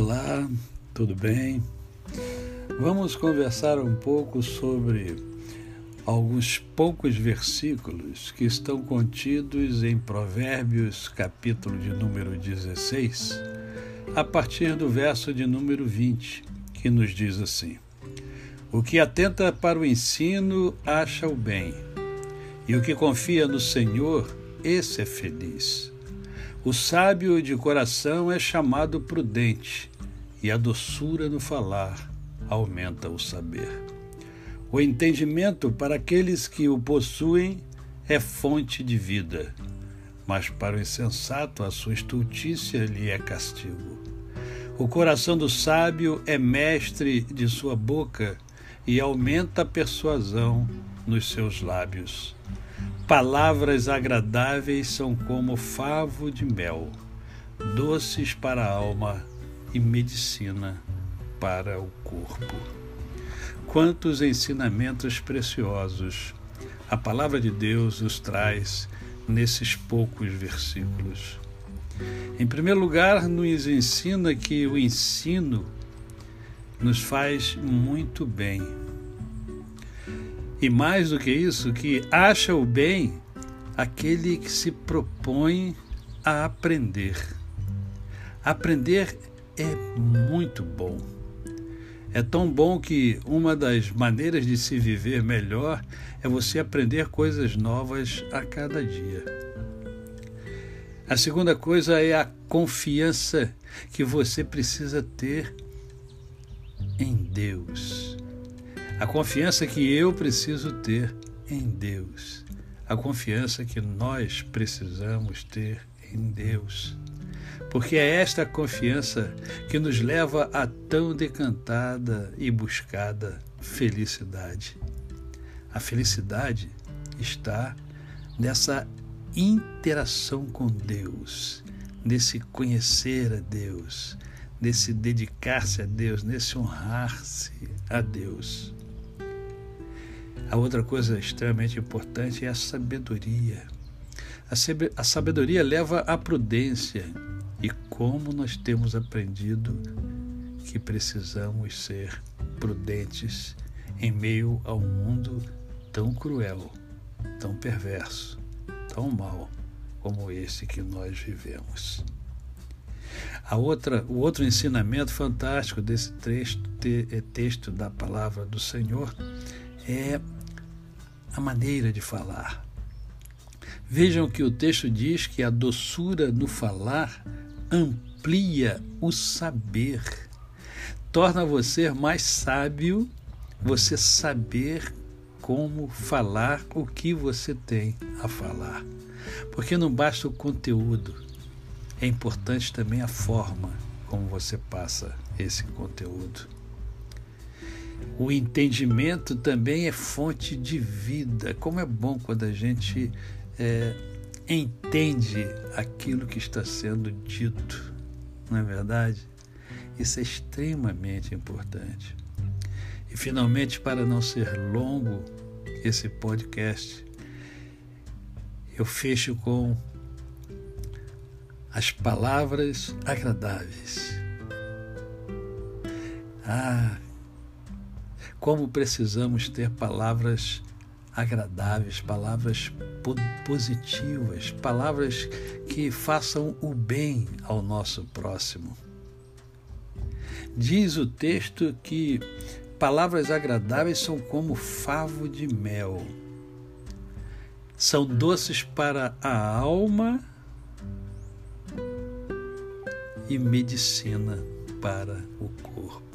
Olá, tudo bem? Vamos conversar um pouco sobre alguns poucos versículos que estão contidos em Provérbios, capítulo de número 16, a partir do verso de número 20, que nos diz assim: O que atenta para o ensino acha o bem, e o que confia no Senhor, esse é feliz. O sábio de coração é chamado prudente, e a doçura no falar aumenta o saber. O entendimento para aqueles que o possuem é fonte de vida, mas para o insensato a sua estultícia lhe é castigo. O coração do sábio é mestre de sua boca e aumenta a persuasão nos seus lábios. Palavras agradáveis são como favo de mel, doces para a alma e medicina para o corpo. Quantos ensinamentos preciosos a palavra de Deus nos traz nesses poucos versículos. Em primeiro lugar, nos ensina que o ensino nos faz muito bem e mais do que isso, que acha o bem aquele que se propõe a aprender. Aprender é muito bom. É tão bom que uma das maneiras de se viver melhor é você aprender coisas novas a cada dia. A segunda coisa é a confiança que você precisa ter em Deus. A confiança que eu preciso ter em Deus. A confiança que nós precisamos ter em Deus. Porque é esta confiança que nos leva a tão decantada e buscada felicidade. A felicidade está nessa interação com Deus, nesse conhecer a Deus, nesse dedicar-se a Deus, nesse honrar-se a Deus. A outra coisa extremamente importante é a sabedoria. A sabedoria leva à prudência e como nós temos aprendido que precisamos ser prudentes em meio ao mundo tão cruel, tão perverso, tão mau como esse que nós vivemos. A outra, o outro ensinamento fantástico desse texto, texto da palavra do Senhor é a maneira de falar. Vejam que o texto diz que a doçura no falar amplia o saber, torna você mais sábio, você saber como falar o que você tem a falar. Porque não basta o conteúdo, é importante também a forma como você passa esse conteúdo. O entendimento também é fonte de vida. Como é bom quando a gente é, entende aquilo que está sendo dito, não é verdade? Isso é extremamente importante. E finalmente, para não ser longo esse podcast, eu fecho com as palavras agradáveis. Ah, como precisamos ter palavras agradáveis, palavras positivas, palavras que façam o bem ao nosso próximo. Diz o texto que palavras agradáveis são como favo de mel. São doces para a alma e medicina para o corpo.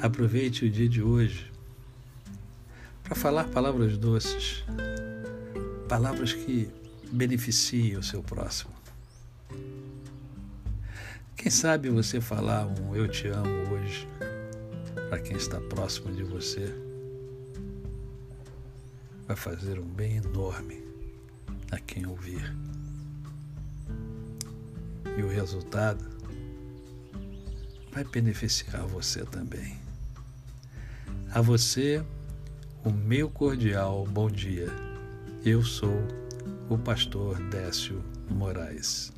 Aproveite o dia de hoje para falar palavras doces, palavras que beneficiem o seu próximo. Quem sabe você falar um eu te amo hoje para quem está próximo de você vai fazer um bem enorme a quem ouvir. E o resultado vai beneficiar você também. A você, o meu cordial bom dia. Eu sou o pastor Décio Moraes.